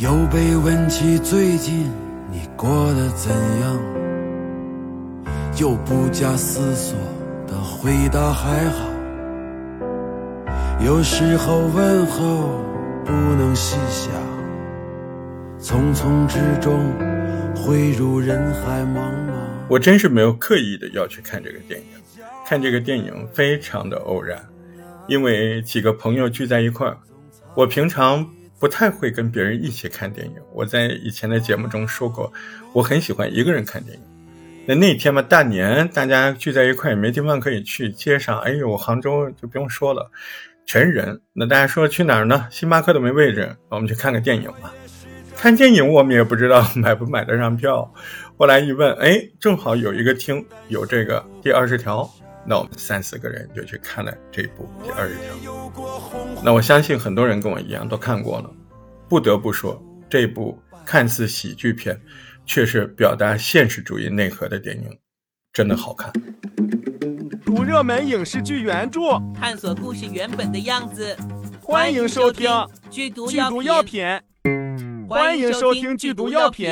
又被问起最近你过得怎样，又不假思索的回答还好。有时候问候不能细想，匆匆之中汇入人海茫茫。我真是没有刻意的要去看这个电影，看这个电影非常的偶然，因为几个朋友聚在一块儿。我平常不太会跟别人一起看电影，我在以前的节目中说过，我很喜欢一个人看电影。那那天嘛，大年大家聚在一块，也没地方可以去，街上，哎呦，杭州就不用说了。全人，那大家说去哪儿呢？星巴克都没位置，我们去看个电影吧。看电影我们也不知道买不买得上票，后来一问，哎，正好有一个厅有这个第二十条，那我们三四个人就去看了这部第二十条。那我相信很多人跟我一样都看过了，不得不说，这部看似喜剧片，却是表达现实主义内核的电影，真的好看。读热门影视剧原著，探索故事原本的样子。欢迎收听《剧毒剧毒药品》。欢迎收听《剧毒药品》。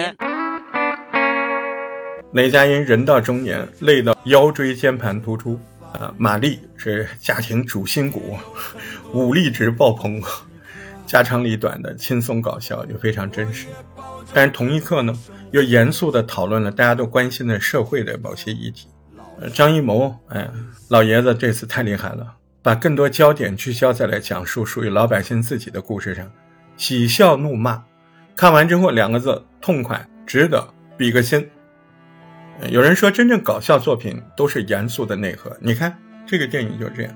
雷佳音人到中年，累到腰椎间盘突出啊！马丽是家庭主心骨，武力值爆棚，家长里短的轻松搞笑又非常真实。但是同一刻呢，又严肃的讨论了大家都关心的社会的某些议题。张艺谋，哎，老爷子这次太厉害了，把更多焦点聚焦在了讲述属于老百姓自己的故事上，喜笑怒骂，看完之后两个字：痛快，值得，比个心。有人说，真正搞笑作品都是严肃的内核，你看这个电影就这样。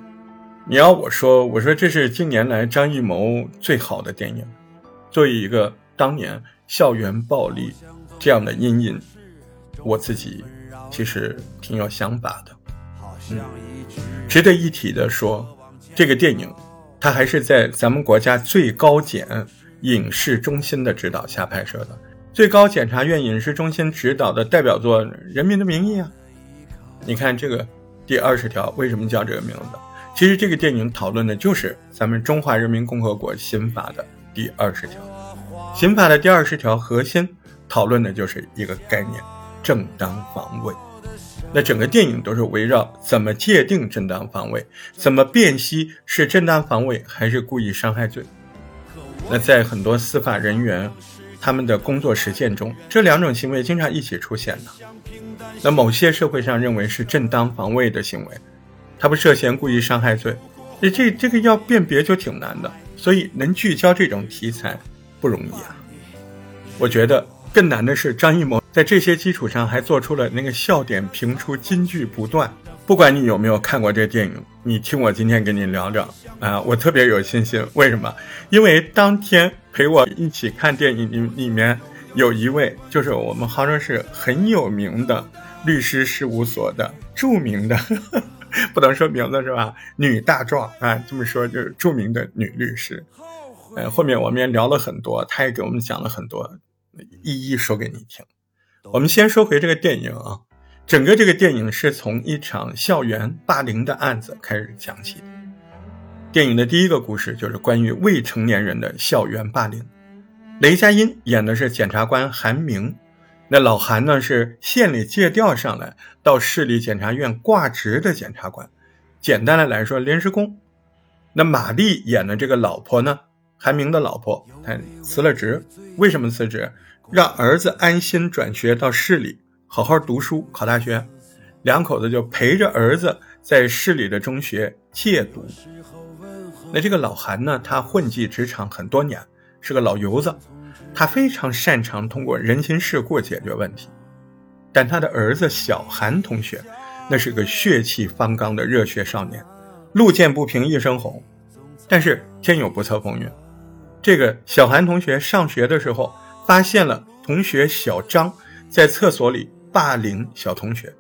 你要我说，我说这是近年来张艺谋最好的电影。作为一个当年校园暴力这样的阴影，我自己。其实挺有想法的，嗯，值得一提的说，这个电影，它还是在咱们国家最高检影视中心的指导下拍摄的。最高检察院影视中心指导的代表作《人民的名义》啊，你看这个第二十条为什么叫这个名字？其实这个电影讨论的就是咱们中华人民共和国刑法的第二十条。刑法的第二十条核心讨论的就是一个概念。正当防卫，那整个电影都是围绕怎么界定正当防卫，怎么辨析是正当防卫还是故意伤害罪。那在很多司法人员他们的工作实践中，这两种行为经常一起出现的。那某些社会上认为是正当防卫的行为，它不涉嫌故意伤害罪，这这这个要辨别就挺难的。所以能聚焦这种题材不容易啊。我觉得更难的是张艺谋。在这些基础上，还做出了那个笑点频出、金句不断。不管你有没有看过这电影，你听我今天跟你聊聊啊，我特别有信心。为什么？因为当天陪我一起看电影里里面有一位，就是我们杭州市很有名的律师事务所的著名的，不能说名字是吧？女大壮啊，这么说就是著名的女律师。呃，后面我们也聊了很多，她也给我们讲了很多，一一说给你听。我们先说回这个电影啊，整个这个电影是从一场校园霸凌的案子开始讲起的。电影的第一个故事就是关于未成年人的校园霸凌。雷佳音演的是检察官韩明，那老韩呢是县里借调上来到市里检察院挂职的检察官，简单的来说临时工。那马丽演的这个老婆呢，韩明的老婆，她辞了职，为什么辞职？让儿子安心转学到市里好好读书考大学，两口子就陪着儿子在市里的中学借读。那这个老韩呢，他混迹职场很多年，是个老油子，他非常擅长通过人情世故解决问题。但他的儿子小韩同学，那是个血气方刚的热血少年，路见不平一声吼。但是天有不测风云，这个小韩同学上学的时候。发现了同学小张在厕所里霸凌小同学，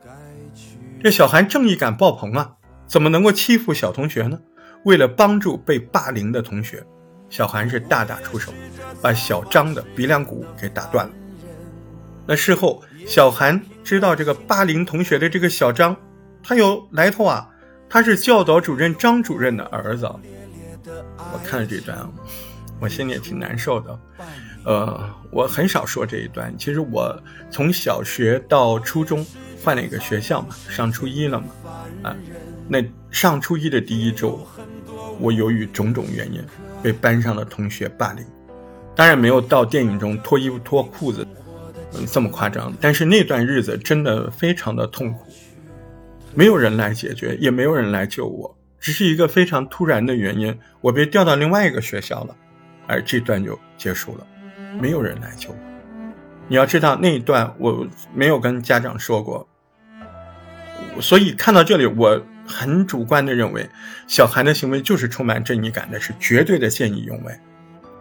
这小韩正义感爆棚啊，怎么能够欺负小同学呢？为了帮助被霸凌的同学，小韩是大打出手，把小张的鼻梁骨给打断了。那事后，小韩知道这个霸凌同学的这个小张，他有来头啊，他是教导主任张主任的儿子。我看了这段，我心里也挺难受的。呃，我很少说这一段。其实我从小学到初中换了一个学校嘛，上初一了嘛，啊，那上初一的第一周，我由于种种原因被班上的同学霸凌，当然没有到电影中脱衣服脱裤子，嗯，这么夸张。但是那段日子真的非常的痛苦，没有人来解决，也没有人来救我，只是一个非常突然的原因，我被调到另外一个学校了，而这段就结束了。没有人来救我。你要知道那一段我没有跟家长说过，所以看到这里，我很主观的认为，小韩的行为就是充满正义感的，是绝对的见义勇为。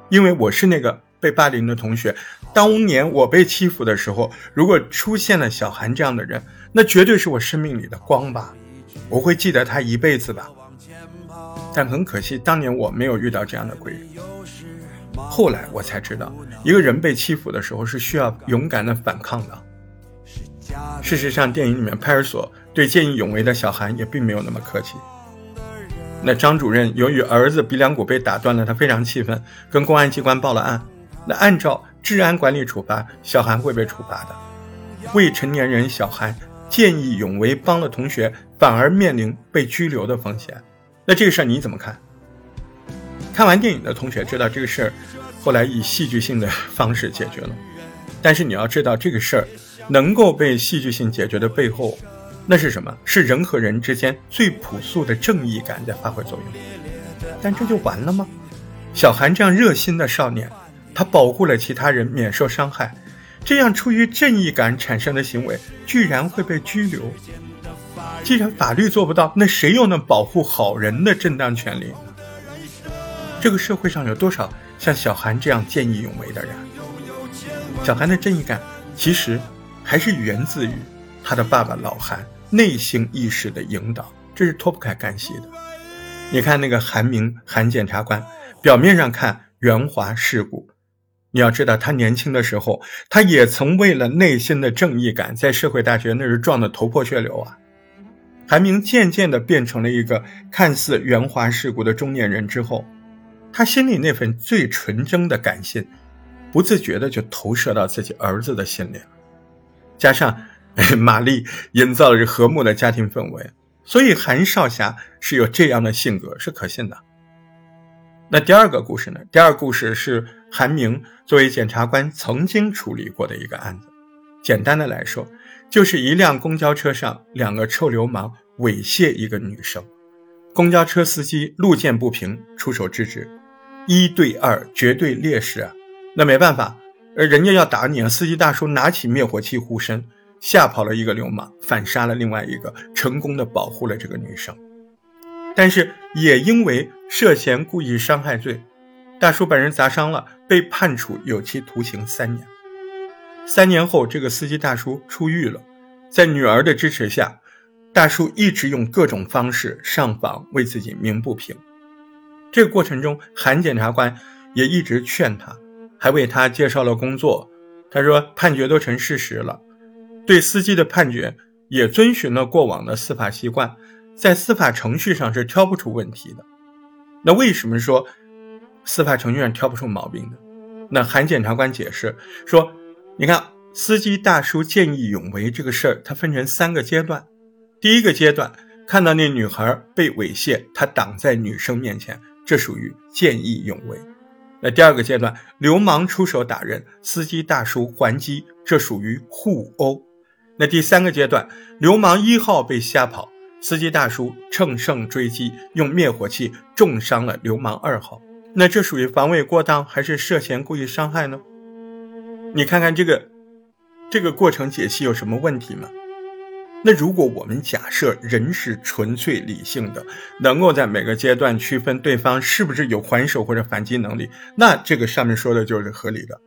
因为我是那个被霸凌的同学，当年我被欺负的时候，如果出现了小韩这样的人，那绝对是我生命里的光吧，我会记得他一辈子吧。但很可惜，当年我没有遇到这样的贵人。后来我才知道，一个人被欺负的时候是需要勇敢的反抗的。事实上，电影里面派出所对见义勇为的小韩也并没有那么客气。那张主任由于儿子鼻梁骨被打断了，他非常气愤，跟公安机关报了案。那按照治安管理处罚，小韩会被处罚的。未成年人小韩见义勇为帮了同学，反而面临被拘留的风险。那这个事儿你怎么看？看完电影的同学知道这个事儿，后来以戏剧性的方式解决了。但是你要知道，这个事儿能够被戏剧性解决的背后，那是什么？是人和人之间最朴素的正义感在发挥作用。但这就完了吗？小韩这样热心的少年，他保护了其他人免受伤害，这样出于正义感产生的行为，居然会被拘留？既然法律做不到，那谁又能保护好人的正当权利？这个社会上有多少像小韩这样见义勇为的人？小韩的正义感其实还是源自于他的爸爸老韩内心意识的引导，这是脱不开干系的。你看那个韩明韩检察官，表面上看圆滑世故，你要知道他年轻的时候，他也曾为了内心的正义感，在社会大学那是撞得头破血流啊。韩明渐渐地变成了一个看似圆滑世故的中年人之后。他心里那份最纯真的感性，不自觉的就投射到自己儿子的心里了。加上 玛丽营造了这和睦的家庭氛围，所以韩少侠是有这样的性格是可信的。那第二个故事呢？第二个故事是韩明作为检察官曾经处理过的一个案子。简单的来说，就是一辆公交车上两个臭流氓猥亵一个女生，公交车司机路见不平，出手制止。一对二，绝对劣势啊！那没办法，人家要打你啊！司机大叔拿起灭火器护身，吓跑了一个流氓，反杀了另外一个，成功的保护了这个女生。但是也因为涉嫌故意伤害罪，大叔把人砸伤了，被判处有期徒刑三年。三年后，这个司机大叔出狱了，在女儿的支持下，大叔一直用各种方式上访，为自己鸣不平。这个过程中，韩检察官也一直劝他，还为他介绍了工作。他说：“判决都成事实了，对司机的判决也遵循了过往的司法习惯，在司法程序上是挑不出问题的。那为什么说司法程序上挑不出毛病呢？那韩检察官解释说：你看，司机大叔见义勇为这个事儿，它分成三个阶段。第一个阶段，看到那女孩被猥亵，他挡在女生面前。”这属于见义勇为。那第二个阶段，流氓出手打人，司机大叔还击，这属于互殴。那第三个阶段，流氓一号被吓跑，司机大叔乘胜追击，用灭火器重伤了流氓二号。那这属于防卫过当还是涉嫌故意伤害呢？你看看这个这个过程解析有什么问题吗？那如果我们假设人是纯粹理性的，能够在每个阶段区分对方是不是有还手或者反击能力，那这个上面说的就是合理的。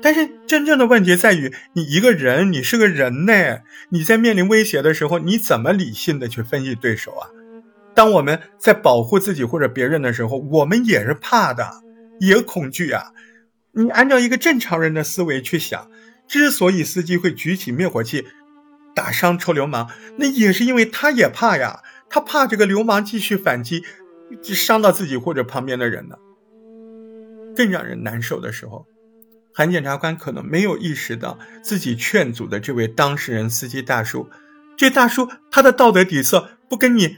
但是真正的问题在于，你一个人，你是个人呢，你在面临威胁的时候，你怎么理性的去分析对手啊？当我们在保护自己或者别人的时候，我们也是怕的，也恐惧啊。你按照一个正常人的思维去想，之所以司机会举起灭火器。打伤臭流氓，那也是因为他也怕呀，他怕这个流氓继续反击，伤到自己或者旁边的人呢。更让人难受的时候，韩检察官可能没有意识到自己劝阻的这位当事人司机大叔，这大叔他的道德底色不跟你，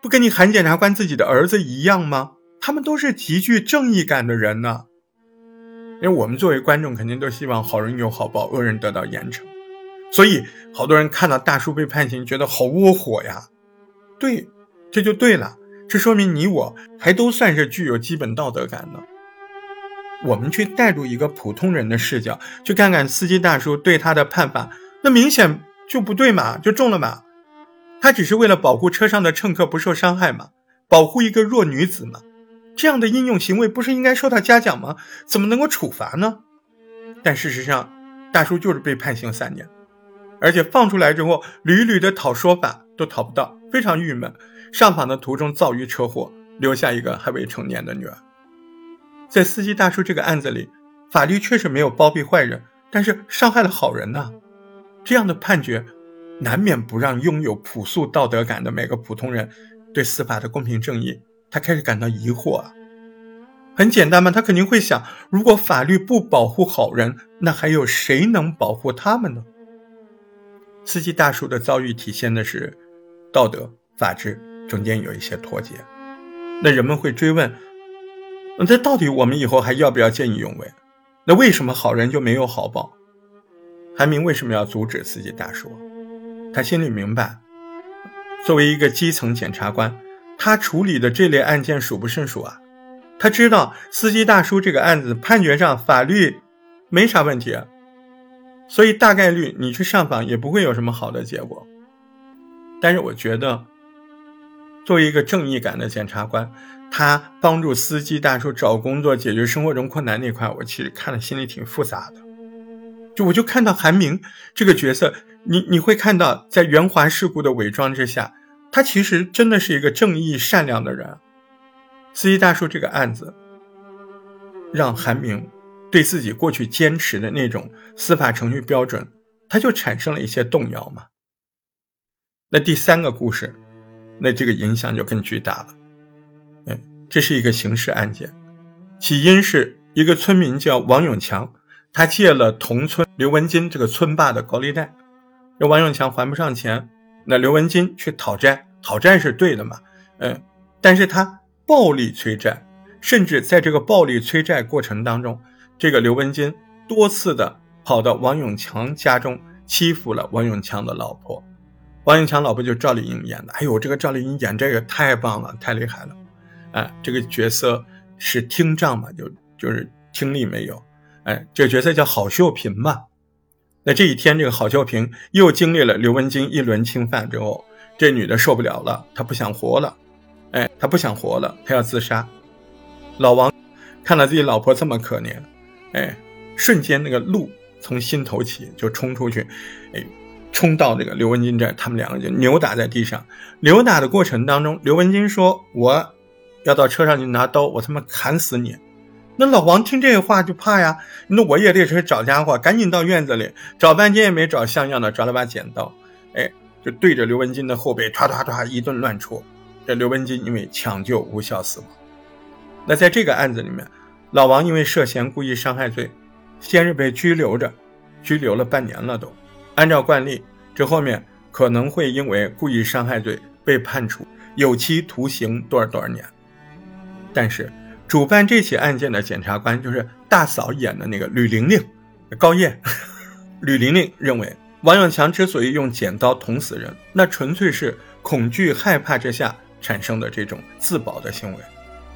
不跟你韩检察官自己的儿子一样吗？他们都是极具正义感的人呢。因为我们作为观众，肯定都希望好人有好报，恶人得到严惩，所以好多人看到大叔被判刑，觉得好窝火呀。对，这就对了，这说明你我还都算是具有基本道德感的。我们去带入一个普通人的视角，去看看司机大叔对他的判罚，那明显就不对嘛，就重了嘛。他只是为了保护车上的乘客不受伤害嘛，保护一个弱女子嘛。这样的英勇行为不是应该受到嘉奖吗？怎么能够处罚呢？但事实上，大叔就是被判刑三年，而且放出来之后屡屡的讨说法都讨不到，非常郁闷。上访的途中遭遇车祸，留下一个还未成年的女儿。在司机大叔这个案子里，法律确实没有包庇坏人，但是伤害了好人呐。这样的判决，难免不让拥有朴素道德感的每个普通人对司法的公平正义。他开始感到疑惑啊，很简单嘛，他肯定会想：如果法律不保护好人，那还有谁能保护他们呢？司机大叔的遭遇体现的是道德、法治中间有一些脱节。那人们会追问：那这到底我们以后还要不要见义勇为？那为什么好人就没有好报？韩明为什么要阻止司机大叔？他心里明白，作为一个基层检察官。他处理的这类案件数不胜数啊，他知道司机大叔这个案子判决上法律没啥问题，所以大概率你去上访也不会有什么好的结果。但是我觉得，作为一个正义感的检察官，他帮助司机大叔找工作、解决生活中困难那块，我其实看了心里挺复杂的。就我就看到韩明这个角色，你你会看到在圆滑世故的伪装之下。他其实真的是一个正义善良的人。司机大叔这个案子，让韩明对自己过去坚持的那种司法程序标准，他就产生了一些动摇嘛。那第三个故事，那这个影响就更巨大了。哎，这是一个刑事案件，起因是一个村民叫王永强，他借了同村刘文金这个村霸的高利贷，这王永强还不上钱。那刘文金去讨债，讨债是对的嘛？嗯，但是他暴力催债，甚至在这个暴力催债过程当中，这个刘文金多次的跑到王永强家中欺负了王永强的老婆。王永强老婆就赵丽颖演的，哎呦，这个赵丽颖演这个太棒了，太厉害了，哎，这个角色是听障嘛，就就是听力没有，哎，这个角色叫郝秀萍嘛。那这一天，这个郝秀萍又经历了刘文金一轮侵犯之后，这女的受不了了，她不想活了，哎，她不想活了，她要自杀。老王看到自己老婆这么可怜，哎，瞬间那个怒从心头起，就冲出去，哎，冲到这个刘文金这儿，他们两个就扭打在地上。扭打的过程当中，刘文金说：“我要到车上去拿刀，我他妈砍死你。”那老王听这话就怕呀，那我也得去找家伙，赶紧到院子里找半天也没找像样的，找了把剪刀，哎，就对着刘文金的后背唰唰唰一顿乱戳。这刘文金因为抢救无效死亡。那在这个案子里面，老王因为涉嫌故意伤害罪，先是被拘留着，拘留了半年了都。按照惯例，这后面可能会因为故意伤害罪被判处有期徒刑多少多少年，但是。主办这起案件的检察官就是大嫂演的那个吕玲玲，高燕。吕玲玲认为，王永强之所以用剪刀捅死人，那纯粹是恐惧害怕之下产生的这种自保的行为，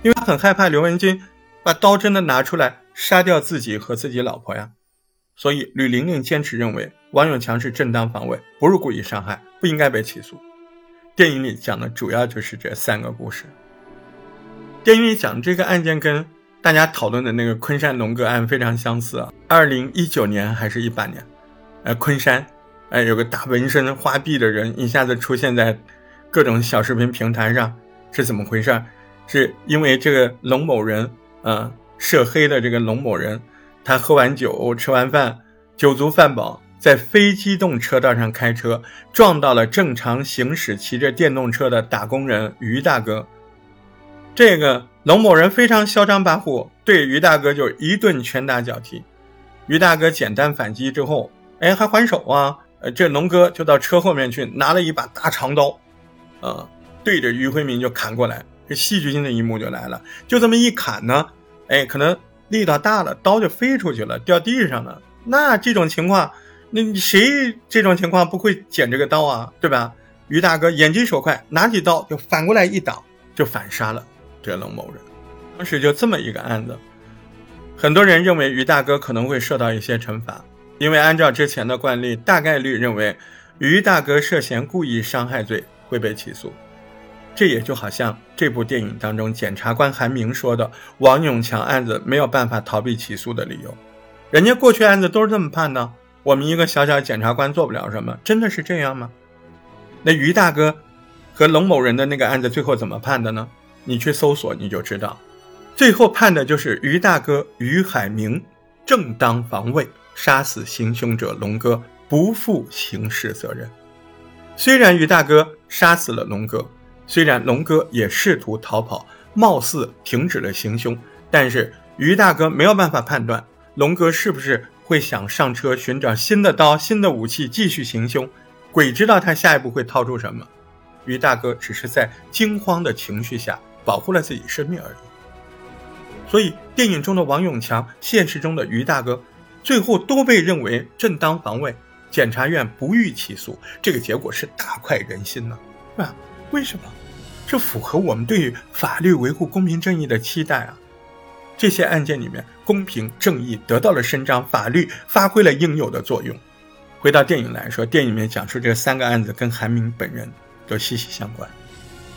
因为他很害怕刘文金把刀真的拿出来杀掉自己和自己老婆呀。所以吕玲玲坚持认为，王永强是正当防卫，不是故意伤害，不应该被起诉。电影里讲的主要就是这三个故事。电影里讲这个案件跟大家讨论的那个昆山龙哥案非常相似啊。二零一九年还是一八年，呃，昆山，哎，有个大纹身花臂的人一下子出现在各种小视频平台上，是怎么回事？是因为这个龙某人，啊，涉黑的这个龙某人，他喝完酒，吃完饭，酒足饭饱，在非机动车道上开车，撞到了正常行驶骑着电动车的打工人于大哥。这个龙某人非常嚣张跋扈，对于大哥就一顿拳打脚踢，于大哥简单反击之后，哎，还还手啊！呃，这龙哥就到车后面去拿了一把大长刀，呃，对着于辉民就砍过来。这戏剧性的一幕就来了，就这么一砍呢，哎，可能力道大了，刀就飞出去了，掉地上了。那这种情况，那谁这种情况不会捡这个刀啊？对吧？于大哥眼疾手快，拿起刀就反过来一挡，就反杀了这龙某人。当时就这么一个案子，很多人认为于大哥可能会受到一些惩罚，因为按照之前的惯例，大概率认为于大哥涉嫌故意伤害罪会被起诉。这也就好像这部电影当中检察官韩明说的王永强案子没有办法逃避起诉的理由，人家过去案子都是这么判的，我们一个小小检察官做不了什么，真的是这样吗？那于大哥和龙某人的那个案子最后怎么判的呢？你去搜索你就知道，最后判的就是于大哥于海明正当防卫杀死行凶者龙哥，不负刑事责任。虽然于大哥杀死了龙哥。虽然龙哥也试图逃跑，貌似停止了行凶，但是于大哥没有办法判断龙哥是不是会想上车寻找新的刀、新的武器继续行凶。鬼知道他下一步会掏出什么。于大哥只是在惊慌的情绪下保护了自己生命而已。所以，电影中的王永强，现实中的于大哥，最后都被认为正当防卫，检察院不予起诉。这个结果是大快人心呢，啊？为什么？这符合我们对于法律维护公平正义的期待啊！这些案件里面，公平正义得到了伸张，法律发挥了应有的作用。回到电影来说，电影里面讲述这三个案子跟韩明本人都息息相关。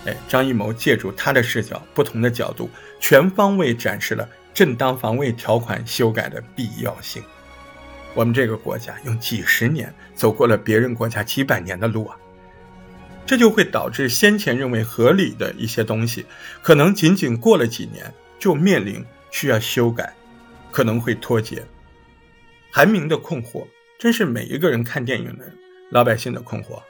哎，张艺谋借助他的视角，不同的角度，全方位展示了正当防卫条款修改的必要性。我们这个国家用几十年走过了别人国家几百年的路啊！这就会导致先前认为合理的一些东西，可能仅仅过了几年就面临需要修改，可能会脱节。韩明的困惑，真是每一个人看电影的老百姓的困惑。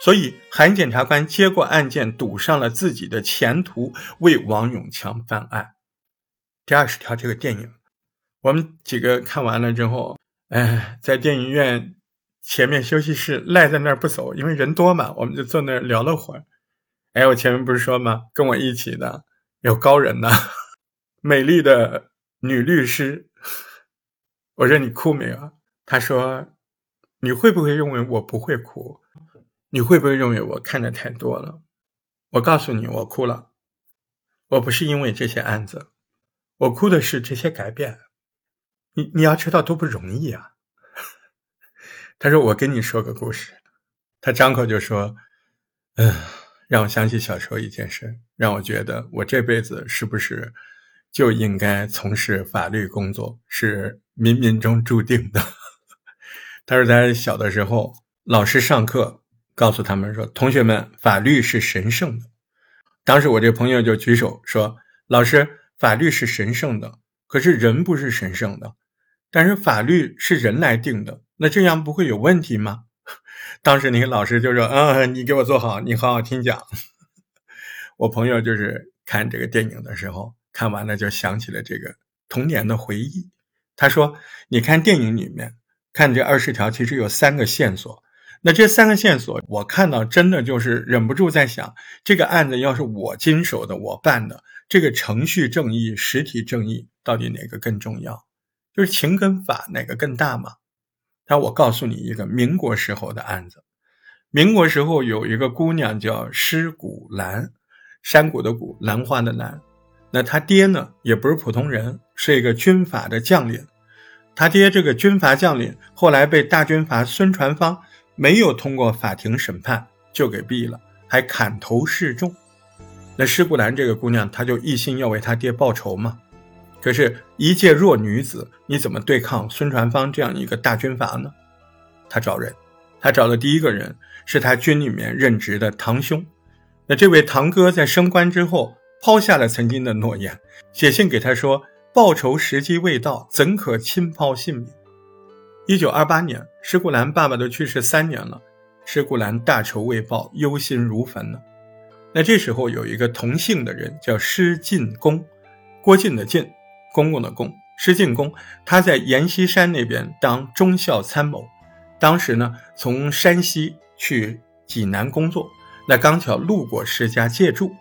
所以，韩检察官接过案件，赌上了自己的前途，为王永强翻案。第二十条，这个电影，我们几个看完了之后，哎，在电影院。前面休息室赖在那儿不走，因为人多嘛，我们就坐那儿聊了会儿。哎，我前面不是说吗？跟我一起的有高人呐，美丽的女律师。我说你哭没有？她说你会不会认为我不会哭？你会不会认为我看的太多了？我告诉你，我哭了。我不是因为这些案子，我哭的是这些改变。你你要知道多不容易啊！他说：“我跟你说个故事。”他张口就说：“嗯，让我想起小时候一件事，让我觉得我这辈子是不是就应该从事法律工作，是冥冥中注定的。”他说：“在小的时候，老师上课告诉他们说，同学们，法律是神圣的。当时我这朋友就举手说：‘老师，法律是神圣的，可是人不是神圣的，但是法律是人来定的。’”那这样不会有问题吗？当时那个老师就说：“嗯，你给我坐好，你好好听讲。”我朋友就是看这个电影的时候，看完了就想起了这个童年的回忆。他说：“你看电影里面看这二十条，其实有三个线索。那这三个线索，我看到真的就是忍不住在想，这个案子要是我经手的，我办的，这个程序正义、实体正义到底哪个更重要？就是情跟法哪个更大嘛？”那我告诉你一个民国时候的案子。民国时候有一个姑娘叫施古兰，山谷的谷，兰花的兰。那他爹呢，也不是普通人，是一个军阀的将领。他爹这个军阀将领后来被大军阀孙传芳没有通过法庭审判就给毙了，还砍头示众。那施古兰这个姑娘，她就一心要为他爹报仇嘛。可是，一介弱女子，你怎么对抗孙传芳这样一个大军阀呢？他找人，他找的第一个人是他军里面任职的堂兄。那这位堂哥在升官之后，抛下了曾经的诺言，写信给他说：“报仇时机未到，怎可轻抛性命？”一九二八年，施古兰爸爸都去世三年了，施古兰大仇未报，忧心如焚呢。那这时候有一个同姓的人叫施进公，郭靖的靖。公公的公，施进公他在阎锡山那边当中校参谋，当时呢从山西去济南工作，那刚巧路过施家借住，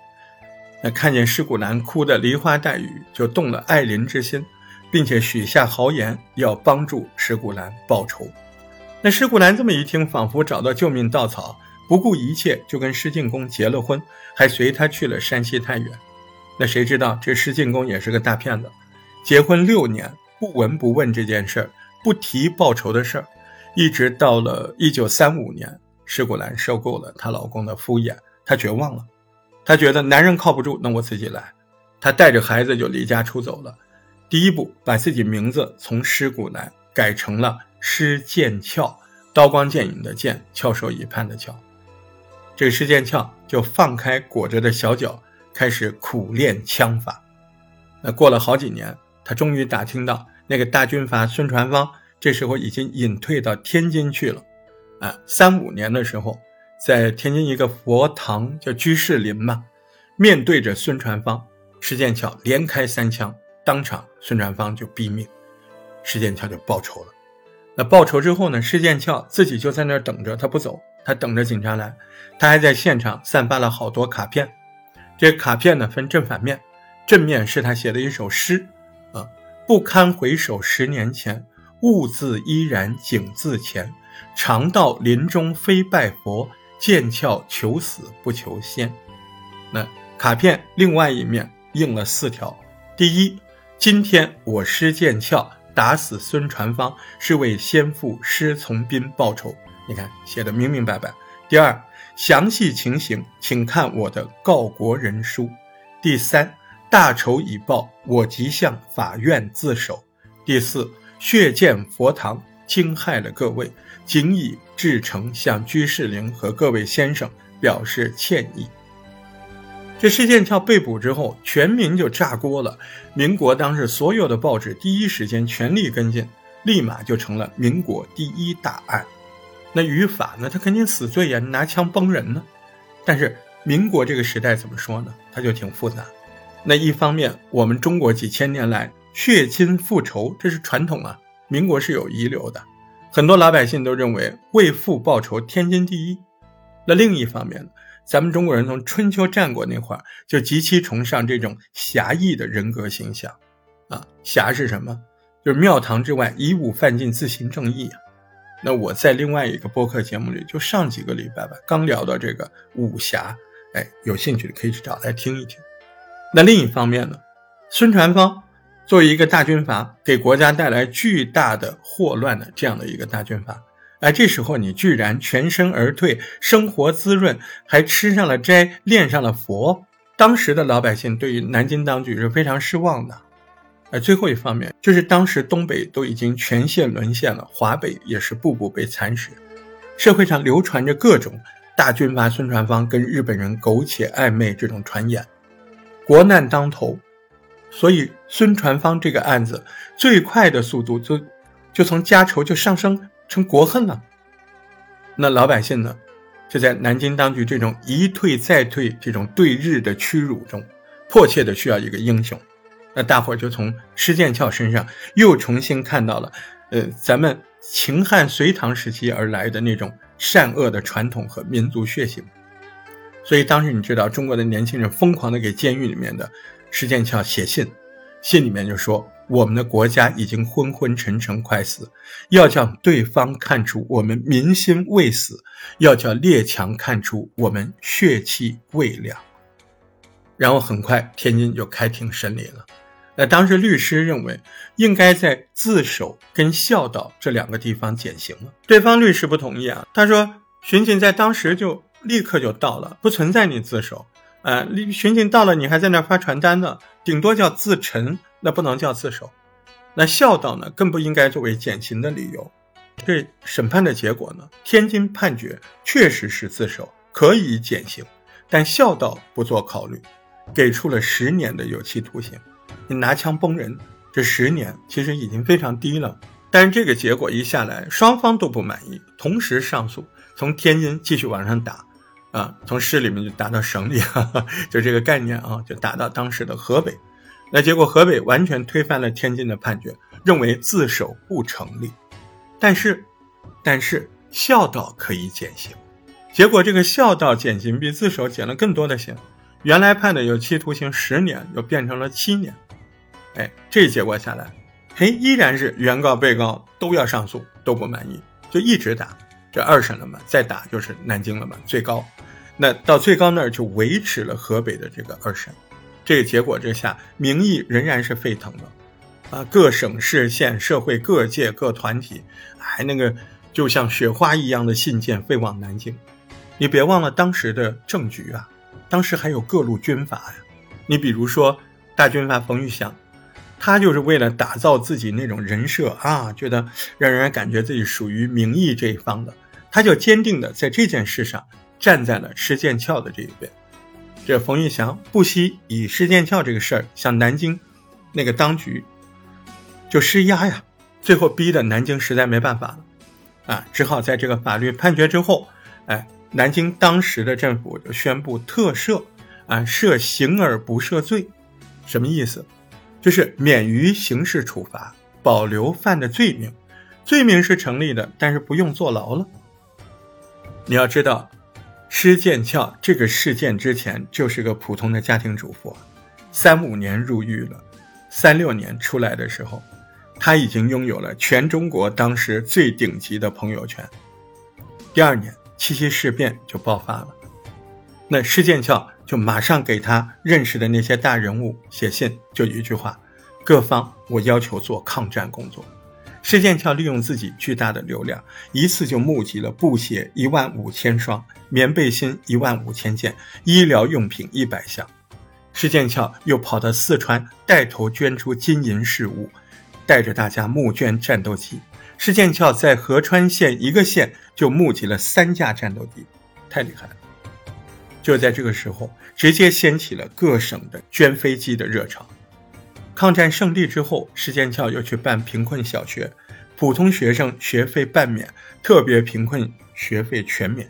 那看见施古兰哭得梨花带雨，就动了爱怜之心，并且许下豪言要帮助施古兰报仇。那施古兰这么一听，仿佛找到救命稻草，不顾一切就跟施进公结了婚，还随他去了山西太原。那谁知道这施进公也是个大骗子，结婚六年不闻不问这件事儿，不提报仇的事儿，一直到了一九三五年，施古兰受够了她老公的敷衍，她绝望了，她觉得男人靠不住，那我自己来，她带着孩子就离家出走了。第一步，把自己名字从施古兰改成了。施剑鞘，刀光剑影的剑，翘首以盼的翘。这个施剑鞘就放开裹着的小脚，开始苦练枪法。那过了好几年，他终于打听到那个大军阀孙传芳这时候已经隐退到天津去了。啊，三五年的时候，在天津一个佛堂叫居士林嘛，面对着孙传芳，施剑鞘连开三枪，当场孙传芳就毙命，施剑鞘就报仇了。那报仇之后呢？施剑鞘自己就在那儿等着，他不走，他等着警察来。他还在现场散发了好多卡片，这卡片呢分正反面，正面是他写的一首诗，啊，不堪回首十年前，物字依然景自前。常到林中非拜佛，剑鞘求死不求仙。那卡片另外一面印了四条：第一，今天我施剑鞘。打死孙传芳是为先父施从斌报仇，你看写的明明白白。第二，详细情形请看我的告国人书。第三，大仇已报，我即向法院自首。第四，血溅佛堂，惊害了各位，谨以至诚向居士林和各位先生表示歉意。这施剑翘被捕之后，全民就炸锅了。民国当时所有的报纸第一时间全力跟进，立马就成了民国第一大案。那于法呢？他肯定死罪呀，拿枪崩人呢。但是民国这个时代怎么说呢？他就挺复杂。那一方面，我们中国几千年来血亲复仇，这是传统啊。民国是有遗留的，很多老百姓都认为为父报仇天经地义。那另一方面呢？咱们中国人从春秋战国那会儿就极其崇尚这种侠义的人格形象，啊，侠是什么？就是庙堂之外以武犯禁，自行正义啊。那我在另外一个播客节目里，就上几个礼拜吧，刚聊到这个武侠，哎，有兴趣的可以去找来听一听。那另一方面呢，孙传芳作为一个大军阀，给国家带来巨大的祸乱的这样的一个大军阀。哎，这时候你居然全身而退，生活滋润，还吃上了斋，念上了佛。当时的老百姓对于南京当局是非常失望的。哎，最后一方面就是当时东北都已经全线沦陷了，华北也是步步被蚕食，社会上流传着各种大军阀孙传芳跟日本人苟且暧昧这种传言，国难当头，所以孙传芳这个案子最快的速度就就从家仇就上升。成国恨了，那老百姓呢，就在南京当局这种一退再退、这种对日的屈辱中，迫切的需要一个英雄。那大伙就从施剑翘身上又重新看到了，呃，咱们秦汉隋唐时期而来的那种善恶的传统和民族血性。所以当时你知道，中国的年轻人疯狂的给监狱里面的施剑翘写信，信里面就说。我们的国家已经昏昏沉沉，快死，要叫对方看出我们民心未死，要叫列强看出我们血气未凉。然后很快，天津就开庭审理了。那当时律师认为，应该在自首跟孝道这两个地方减刑了。对方律师不同意啊，他说，巡警在当时就立刻就到了，不存在你自首。呃，巡警到了，你还在那发传单呢，顶多叫自陈。那不能叫自首，那孝道呢？更不应该作为减刑的理由。这审判的结果呢？天津判决确实是自首，可以减刑，但孝道不做考虑，给出了十年的有期徒刑。你拿枪崩人，这十年其实已经非常低了。但是这个结果一下来，双方都不满意，同时上诉，从天津继续往上打，啊，从市里面就打到省里，就这个概念啊，就打到当时的河北。那结果河北完全推翻了天津的判决，认为自首不成立。但是，但是孝道可以减刑。结果这个孝道减刑比自首减了更多的刑，原来判的有期徒刑十年，又变成了七年。哎，这结果下来，嘿，依然是原告、被告都要上诉，都不满意，就一直打。这二审了嘛，再打就是南京了嘛，最高。那到最高那儿就维持了河北的这个二审。这个结果之下，民意仍然是沸腾的。啊，各省市县、社会各界各团体，还那个就像雪花一样的信件飞往南京。你别忘了当时的政局啊，当时还有各路军阀呀。你比如说大军阀冯玉祥。他就是为了打造自己那种人设啊，觉得让人感觉自己属于民意这一方的，他就坚定的在这件事上站在了施剑翘的这一边。这冯玉祥不惜以施剑翘这个事儿向南京那个当局就施压呀，最后逼得南京实在没办法了，啊，只好在这个法律判决之后，哎，南京当时的政府就宣布特赦，啊，赦刑而不赦罪，什么意思？就是免于刑事处罚，保留犯的罪名，罪名是成立的，但是不用坐牢了。你要知道，施剑翘这个事件之前就是个普通的家庭主妇，三五年入狱了，三六年出来的时候，他已经拥有了全中国当时最顶级的朋友圈。第二年七七事变就爆发了，那施剑翘。就马上给他认识的那些大人物写信，就一句话：各方我要求做抗战工作。施建翘利用自己巨大的流量，一次就募集了布鞋一万五千双、棉背心一万五千件、医疗用品一百箱。施建翘又跑到四川，带头捐出金银饰物，带着大家募捐战斗机。施建翘在合川县一个县就募集了三架战斗机，太厉害了。就在这个时候，直接掀起了各省的捐飞机的热潮。抗战胜利之后，施建翘又去办贫困小学，普通学生学费半免，特别贫困学费全免。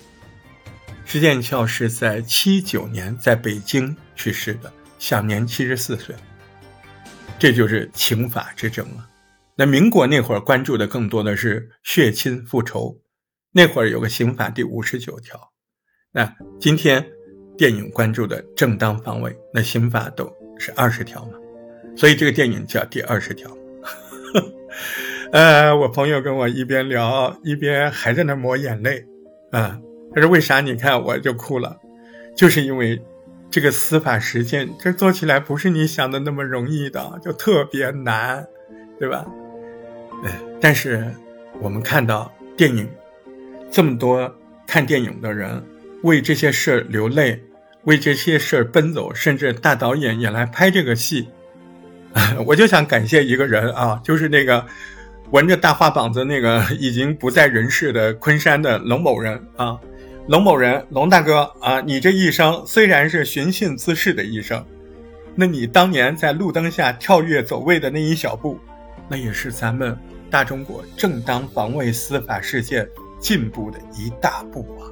施建翘是在七九年在北京去世的，享年七十四岁。这就是情法之争了。那民国那会儿关注的更多的是血亲复仇，那会儿有个刑法第五十九条。那今天。电影关注的正当防卫，那刑法都是二十条嘛，所以这个电影叫第二十条。呃，我朋友跟我一边聊一边还在那抹眼泪啊，他说为啥？你看我就哭了，就是因为这个司法实践这做起来不是你想的那么容易的，就特别难，对吧？哎，但是我们看到电影这么多看电影的人为这些事流泪。为这些事奔走，甚至大导演也来拍这个戏，我就想感谢一个人啊，就是那个纹着大花膀子那个已经不在人世的昆山的龙某人啊，龙某人，龙大哥啊，你这一生虽然是寻衅滋事的一生，那你当年在路灯下跳跃走位的那一小步，那也是咱们大中国正当防卫司法世界进步的一大步啊。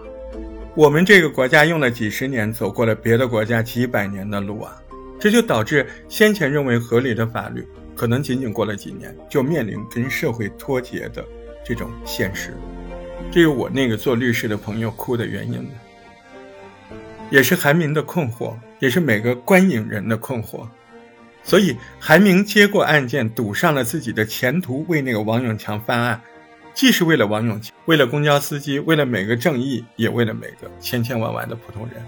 我们这个国家用了几十年，走过了别的国家几百年的路啊，这就导致先前认为合理的法律，可能仅仅过了几年，就面临跟社会脱节的这种现实。这是我那个做律师的朋友哭的原因，也是韩明的困惑，也是每个观影人的困惑。所以韩明接过案件，赌上了自己的前途，为那个王永强翻案。既是为了王永强，为了公交司机，为了每个正义，也为了每个千千万万的普通人。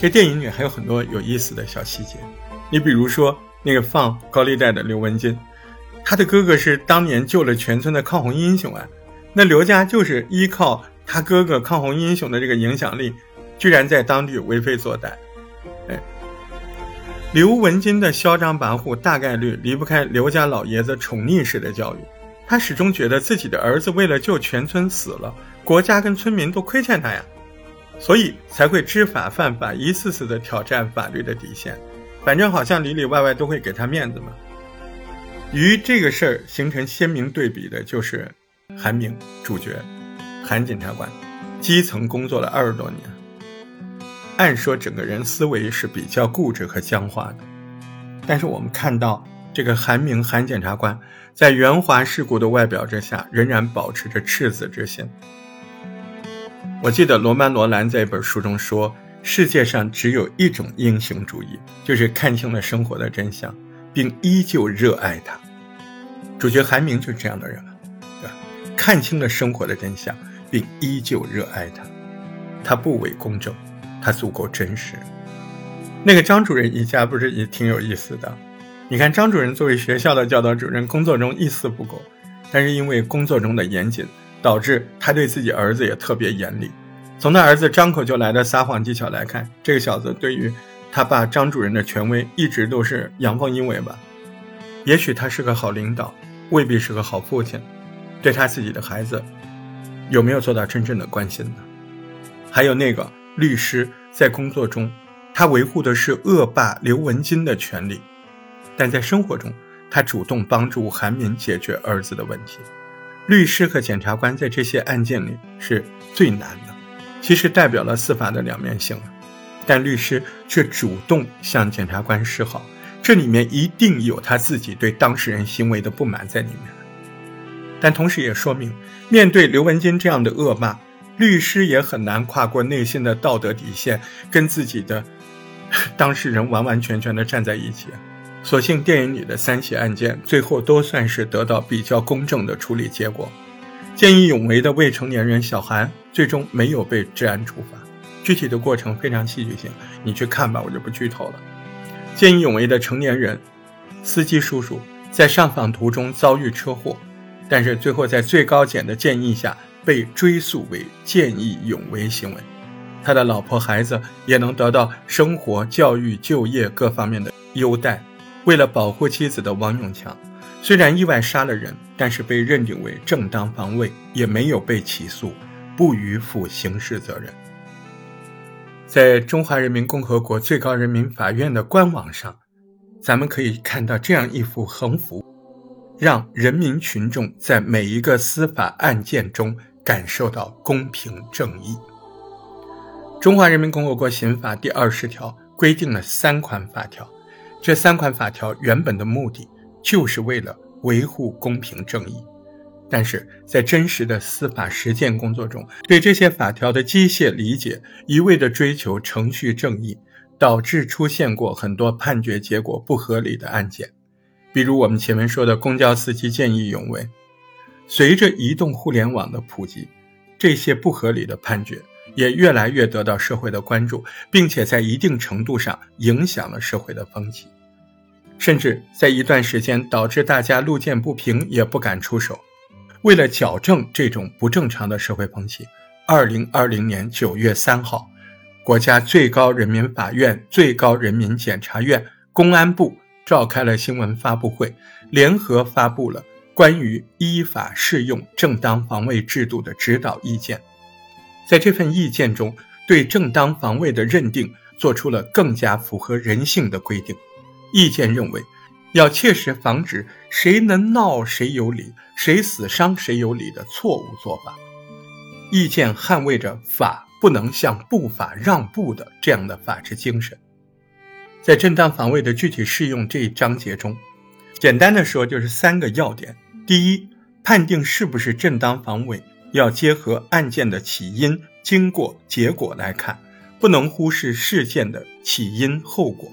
这电影里还有很多有意思的小细节，你比如说那个放高利贷的刘文金，他的哥哥是当年救了全村的抗洪英雄啊，那刘家就是依靠他哥哥抗洪英雄的这个影响力，居然在当地为非作歹。哎，刘文金的嚣张跋扈，大概率离不开刘家老爷子宠溺式的教育。他始终觉得自己的儿子为了救全村死了，国家跟村民都亏欠他呀，所以才会知法犯法，一次次的挑战法律的底线。反正好像里里外外都会给他面子嘛。与这个事儿形成鲜明对比的就是韩明主角，韩检察官，基层工作了二十多年，按说整个人思维是比较固执和僵化的，但是我们看到这个韩明韩检察官在圆滑世故的外表之下，仍然保持着赤子之心。我记得罗曼·罗兰在一本书中说：“世界上只有一种英雄主义，就是看清了生活的真相，并依旧热爱它。”主角韩明就是这样的人，对吧？看清了生活的真相，并依旧热爱它。他不伪公正，他足够真实。那个张主任一家不是也挺有意思的？你看，张主任作为学校的教导主任，工作中一丝不苟，但是因为工作中的严谨。导致他对自己儿子也特别严厉。从他儿子张口就来的撒谎技巧来看，这个小子对于他爸张主任的权威一直都是阳奉阴违吧。也许他是个好领导，未必是个好父亲。对他自己的孩子，有没有做到真正的关心呢？还有那个律师在工作中，他维护的是恶霸刘文金的权利，但在生活中，他主动帮助韩敏解决儿子的问题。律师和检察官在这些案件里是最难的，其实代表了司法的两面性但律师却主动向检察官示好，这里面一定有他自己对当事人行为的不满在里面。但同时也说明，面对刘文金这样的恶骂，律师也很难跨过内心的道德底线，跟自己的 当事人完完全全的站在一起。所幸电影里的三起案件最后都算是得到比较公正的处理结果。见义勇为的未成年人小韩最终没有被治安处罚，具体的过程非常戏剧性，你去看吧，我就不剧透了。见义勇为的成年人司机叔叔在上访途中遭遇车祸，但是最后在最高检的建议下被追诉为见义勇为行为，他的老婆孩子也能得到生活、教育、就业各方面的优待。为了保护妻子的王永强，虽然意外杀了人，但是被认定为正当防卫，也没有被起诉，不予负刑事责任。在中华人民共和国最高人民法院的官网上，咱们可以看到这样一幅横幅，让人民群众在每一个司法案件中感受到公平正义。中华人民共和国刑法第二十条规定了三款法条。这三款法条原本的目的就是为了维护公平正义，但是在真实的司法实践工作中，对这些法条的机械理解，一味的追求程序正义，导致出现过很多判决结果不合理的案件。比如我们前面说的公交司机见义勇为，随着移动互联网的普及，这些不合理的判决也越来越得到社会的关注，并且在一定程度上影响了社会的风气。甚至在一段时间导致大家路见不平也不敢出手。为了矫正这种不正常的社会风气，二零二零年九月三号，国家最高人民法院、最高人民检察院、公安部召开了新闻发布会，联合发布了关于依法适用正当防卫制度的指导意见。在这份意见中，对正当防卫的认定做出了更加符合人性的规定。意见认为，要切实防止“谁能闹谁有理，谁死伤谁有理”的错误做法。意见捍卫着法不能向不法让步的这样的法治精神。在正当防卫的具体适用这一章节中，简单的说就是三个要点：第一，判定是不是正当防卫，要结合案件的起因、经过、结果来看，不能忽视事件的起因后果；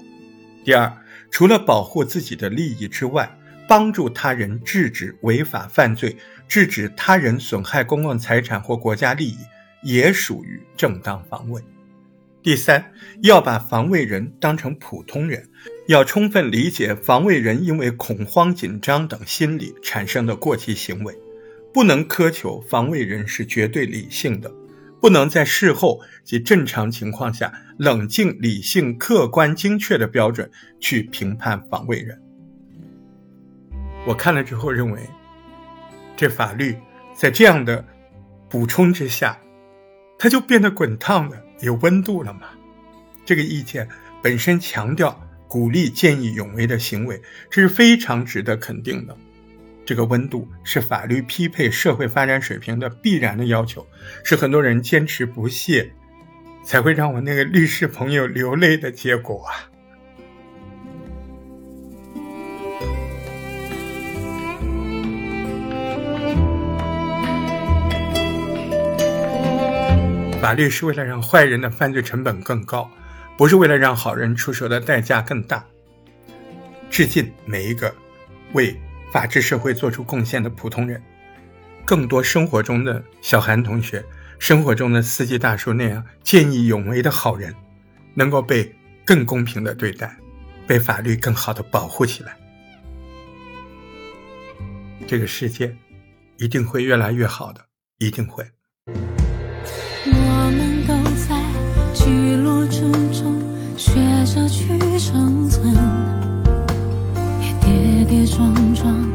第二，除了保护自己的利益之外，帮助他人制止违法犯罪、制止他人损害公共财产或国家利益，也属于正当防卫。第三，要把防卫人当成普通人，要充分理解防卫人因为恐慌、紧张等心理产生的过激行为，不能苛求防卫人是绝对理性的。不能在事后及正常情况下冷静、理性、客观、精确的标准去评判防卫人。我看了之后认为，这法律在这样的补充之下，它就变得滚烫的、有温度了嘛？这个意见本身强调鼓励见义勇为的行为，这是非常值得肯定的。这个温度是法律匹配社会发展水平的必然的要求，是很多人坚持不懈才会让我那个律师朋友流泪的结果啊。法律是为了让坏人的犯罪成本更高，不是为了让好人出手的代价更大。致敬每一个为。法治社会做出贡献的普通人，更多生活中的小韩同学，生活中的司机大叔那样见义勇为的好人，能够被更公平的对待，被法律更好的保护起来。这个世界一定会越来越好的，一定会。我们都在起落之中学着去撞撞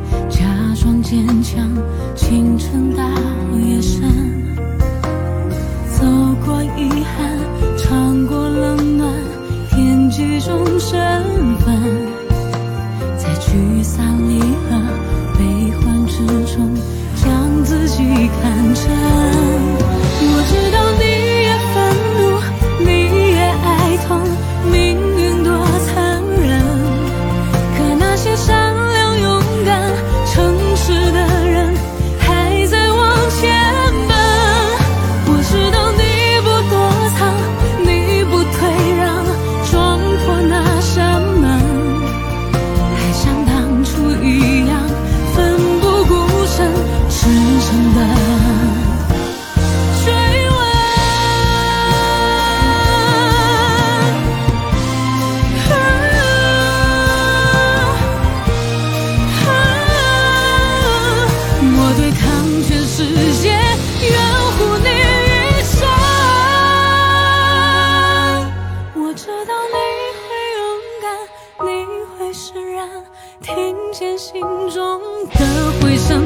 听见心中的回声，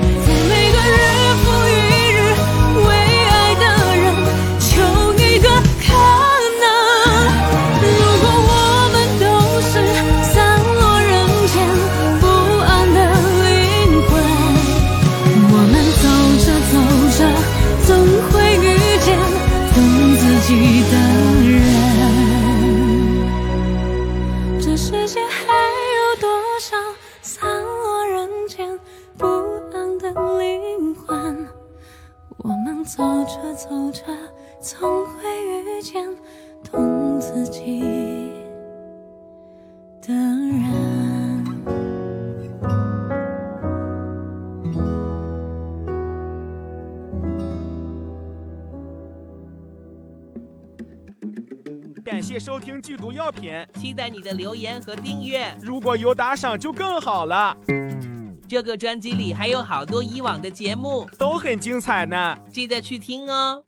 药品，期待你的留言和订阅。如果有打赏就更好了，这个专辑里还有好多以往的节目，都很精彩呢。记得去听哦。